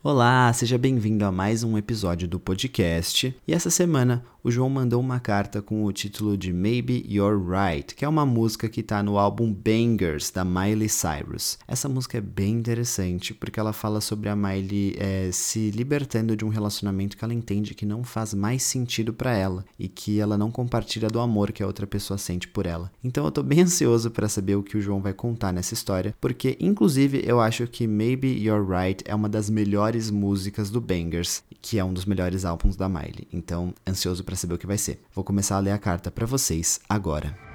Olá, seja bem-vindo a mais um episódio do podcast. E essa semana o João mandou uma carta com o título de Maybe You're Right, que é uma música que está no álbum Bangers da Miley Cyrus. Essa música é bem interessante porque ela fala sobre a Miley é, se libertando de um relacionamento que ela entende que não faz mais sentido para ela e que ela não compartilha do amor que a outra pessoa sente por ela. Então eu tô bem ansioso para saber o que o João vai contar nessa história, porque inclusive eu acho que Maybe You're Right é uma das melhores músicas do Bangers, que é um dos melhores álbuns da Miley. Então, ansioso para saber o que vai ser. Vou começar a ler a carta para vocês agora.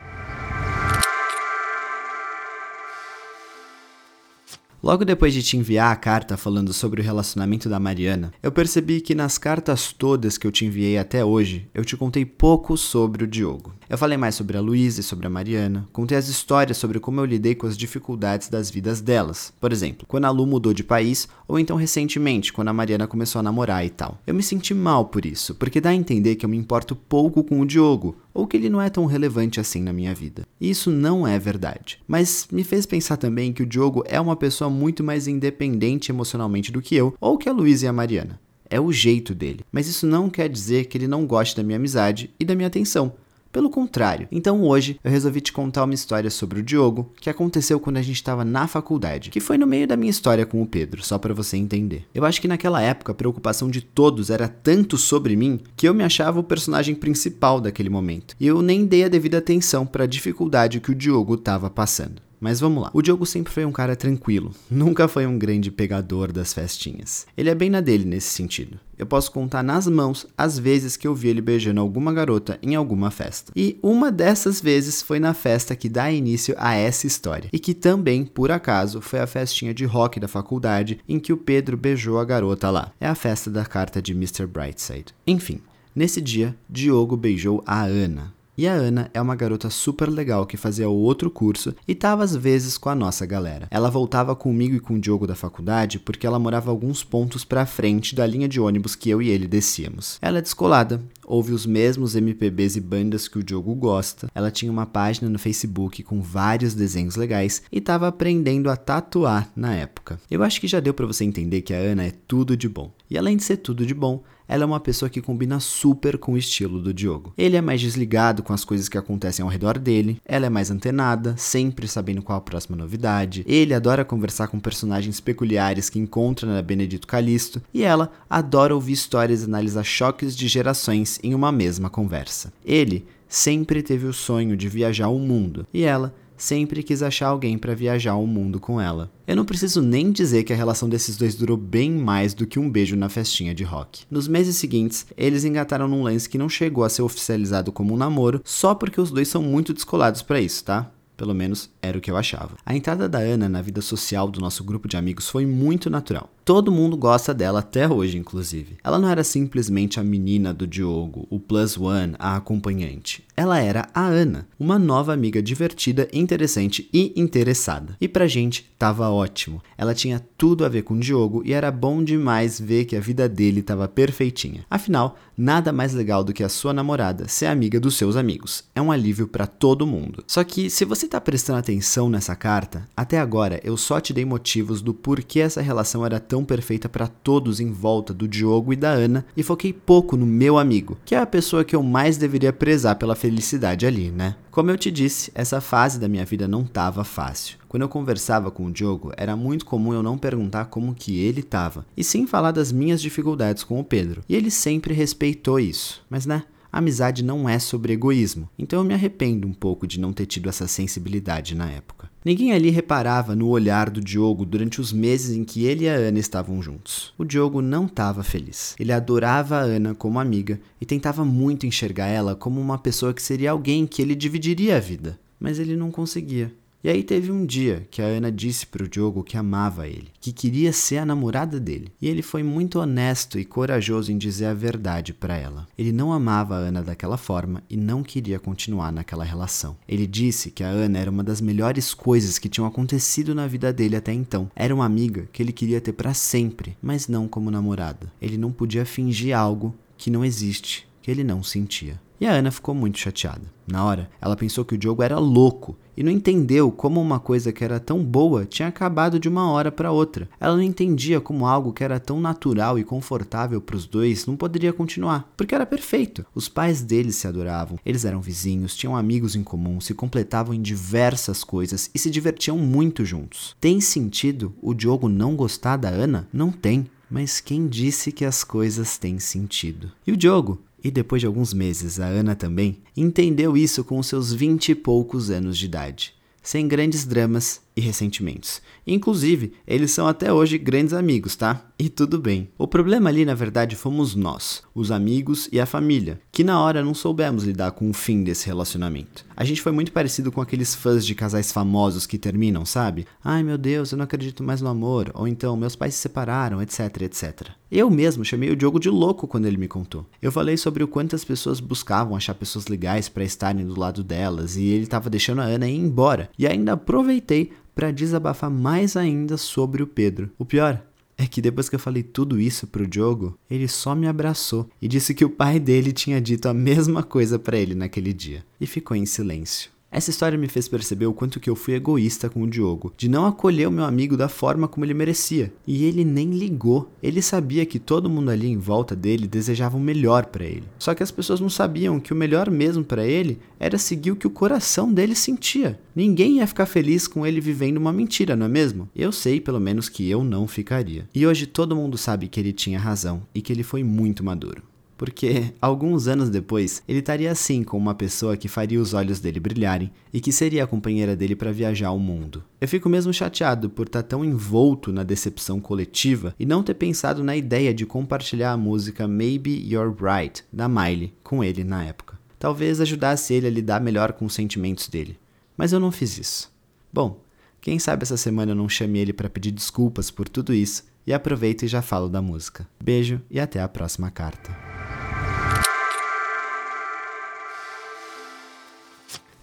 Logo depois de te enviar a carta falando sobre o relacionamento da Mariana, eu percebi que nas cartas todas que eu te enviei até hoje, eu te contei pouco sobre o Diogo. Eu falei mais sobre a Luísa e sobre a Mariana, contei as histórias sobre como eu lidei com as dificuldades das vidas delas. Por exemplo, quando a Lu mudou de país, ou então recentemente, quando a Mariana começou a namorar e tal. Eu me senti mal por isso, porque dá a entender que eu me importo pouco com o Diogo, ou que ele não é tão relevante assim na minha vida. Isso não é verdade. Mas me fez pensar também que o Diogo é uma pessoa muito mais independente emocionalmente do que eu, ou que a Luísa e a Mariana. É o jeito dele. Mas isso não quer dizer que ele não goste da minha amizade e da minha atenção. Pelo contrário. Então hoje eu resolvi te contar uma história sobre o Diogo que aconteceu quando a gente estava na faculdade, que foi no meio da minha história com o Pedro, só para você entender. Eu acho que naquela época a preocupação de todos era tanto sobre mim que eu me achava o personagem principal daquele momento. E eu nem dei a devida atenção para a dificuldade que o Diogo estava passando. Mas vamos lá. O Diogo sempre foi um cara tranquilo, nunca foi um grande pegador das festinhas. Ele é bem na dele nesse sentido. Eu posso contar nas mãos as vezes que eu vi ele beijando alguma garota em alguma festa. E uma dessas vezes foi na festa que dá início a essa história. E que também, por acaso, foi a festinha de rock da faculdade em que o Pedro beijou a garota lá. É a festa da carta de Mr. Brightside. Enfim, nesse dia, Diogo beijou a Ana. E a Ana é uma garota super legal que fazia outro curso e tava às vezes com a nossa galera. Ela voltava comigo e com o Diogo da faculdade porque ela morava alguns pontos pra frente da linha de ônibus que eu e ele descíamos. Ela é descolada, ouve os mesmos MPBs e bandas que o Diogo gosta. Ela tinha uma página no Facebook com vários desenhos legais e estava aprendendo a tatuar na época. Eu acho que já deu para você entender que a Ana é tudo de bom. E além de ser tudo de bom, ela é uma pessoa que combina super com o estilo do Diogo. Ele é mais desligado com as coisas que acontecem ao redor dele, ela é mais antenada, sempre sabendo qual a próxima novidade. Ele adora conversar com personagens peculiares que encontra na Benedito Calixto, e ela adora ouvir histórias e analisar choques de gerações em uma mesma conversa. Ele sempre teve o sonho de viajar o mundo, e ela sempre quis achar alguém para viajar o mundo com ela. Eu não preciso nem dizer que a relação desses dois durou bem mais do que um beijo na festinha de rock. Nos meses seguintes, eles engataram num lance que não chegou a ser oficializado como um namoro, só porque os dois são muito descolados para isso, tá? Pelo menos era o que eu achava. A entrada da Ana na vida social do nosso grupo de amigos foi muito natural. Todo mundo gosta dela até hoje, inclusive. Ela não era simplesmente a menina do Diogo, o plus one, a acompanhante. Ela era a Ana, uma nova amiga divertida, interessante e interessada. E pra gente tava ótimo. Ela tinha tudo a ver com o Diogo e era bom demais ver que a vida dele tava perfeitinha. Afinal, nada mais legal do que a sua namorada ser amiga dos seus amigos. É um alívio para todo mundo. Só que se você tá prestando atenção nessa carta, até agora eu só te dei motivos do porquê essa relação era tão perfeita para todos em volta do Diogo e da Ana e foquei pouco no meu amigo, que é a pessoa que eu mais deveria prezar pela felicidade ali, né? Como eu te disse, essa fase da minha vida não tava fácil. Quando eu conversava com o Diogo, era muito comum eu não perguntar como que ele estava, e sim falar das minhas dificuldades com o Pedro. E ele sempre respeitou isso. Mas né, amizade não é sobre egoísmo, então eu me arrependo um pouco de não ter tido essa sensibilidade na época. Ninguém ali reparava no olhar do Diogo durante os meses em que ele e a Ana estavam juntos. O Diogo não estava feliz. Ele adorava a Ana como amiga e tentava muito enxergar ela como uma pessoa que seria alguém que ele dividiria a vida, mas ele não conseguia. E aí teve um dia que a Ana disse pro Diogo que amava ele, que queria ser a namorada dele. E ele foi muito honesto e corajoso em dizer a verdade para ela. Ele não amava a Ana daquela forma e não queria continuar naquela relação. Ele disse que a Ana era uma das melhores coisas que tinham acontecido na vida dele até então. Era uma amiga que ele queria ter para sempre, mas não como namorada. Ele não podia fingir algo que não existe, que ele não sentia. E a Ana ficou muito chateada. Na hora, ela pensou que o Diogo era louco e não entendeu como uma coisa que era tão boa tinha acabado de uma hora para outra. Ela não entendia como algo que era tão natural e confortável para os dois não poderia continuar, porque era perfeito. Os pais deles se adoravam, eles eram vizinhos, tinham amigos em comum, se completavam em diversas coisas e se divertiam muito juntos. Tem sentido o Diogo não gostar da Ana? Não tem. Mas quem disse que as coisas têm sentido? E o Diogo? E depois de alguns meses, a Ana também entendeu isso com seus vinte e poucos anos de idade, sem grandes dramas e ressentimentos. Inclusive, eles são até hoje grandes amigos, tá? E tudo bem. O problema ali, na verdade, fomos nós, os amigos e a família, que na hora não soubemos lidar com o fim desse relacionamento. A gente foi muito parecido com aqueles fãs de casais famosos que terminam, sabe? Ai meu Deus, eu não acredito mais no amor, ou então meus pais se separaram, etc, etc. Eu mesmo chamei o Diogo de louco quando ele me contou. Eu falei sobre o quanto as pessoas buscavam achar pessoas legais para estarem do lado delas e ele estava deixando a Ana ir embora. E ainda aproveitei para desabafar mais ainda sobre o Pedro. O pior é que depois que eu falei tudo isso pro Diogo, ele só me abraçou e disse que o pai dele tinha dito a mesma coisa para ele naquele dia e ficou em silêncio. Essa história me fez perceber o quanto que eu fui egoísta com o Diogo, de não acolher o meu amigo da forma como ele merecia. E ele nem ligou. Ele sabia que todo mundo ali em volta dele desejava o melhor para ele. Só que as pessoas não sabiam que o melhor mesmo para ele era seguir o que o coração dele sentia. Ninguém ia ficar feliz com ele vivendo uma mentira, não é mesmo? Eu sei, pelo menos, que eu não ficaria. E hoje todo mundo sabe que ele tinha razão e que ele foi muito maduro porque alguns anos depois ele estaria assim com uma pessoa que faria os olhos dele brilharem e que seria a companheira dele para viajar ao mundo. Eu fico mesmo chateado por estar tá tão envolto na decepção coletiva e não ter pensado na ideia de compartilhar a música Maybe You're Right da Miley com ele na época. Talvez ajudasse ele a lidar melhor com os sentimentos dele. Mas eu não fiz isso. Bom, quem sabe essa semana eu não chame ele para pedir desculpas por tudo isso e aproveito e já falo da música. Beijo e até a próxima carta.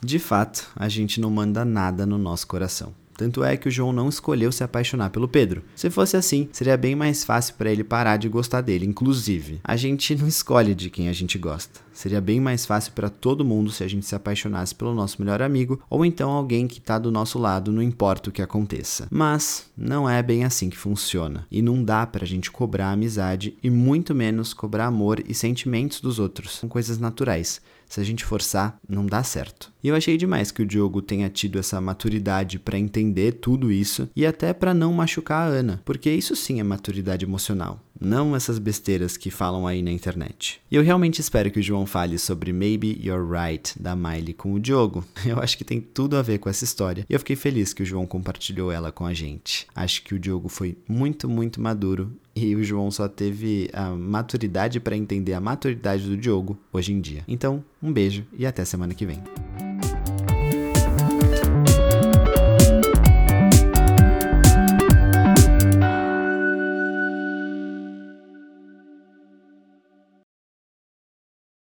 De fato, a gente não manda nada no nosso coração. Tanto é que o João não escolheu se apaixonar pelo Pedro. Se fosse assim, seria bem mais fácil para ele parar de gostar dele. Inclusive, a gente não escolhe de quem a gente gosta. Seria bem mais fácil para todo mundo se a gente se apaixonasse pelo nosso melhor amigo ou então alguém que está do nosso lado, não importa o que aconteça. Mas não é bem assim que funciona. E não dá para a gente cobrar amizade e muito menos cobrar amor e sentimentos dos outros. São coisas naturais. Se a gente forçar, não dá certo. E eu achei demais que o Diogo tenha tido essa maturidade para entender tudo isso e até para não machucar a Ana, porque isso sim é maturidade emocional não essas besteiras que falam aí na internet. E eu realmente espero que o João fale sobre Maybe You're Right da Miley com o Diogo. Eu acho que tem tudo a ver com essa história. E eu fiquei feliz que o João compartilhou ela com a gente. Acho que o Diogo foi muito, muito maduro e o João só teve a maturidade para entender a maturidade do Diogo hoje em dia. Então, um beijo e até semana que vem.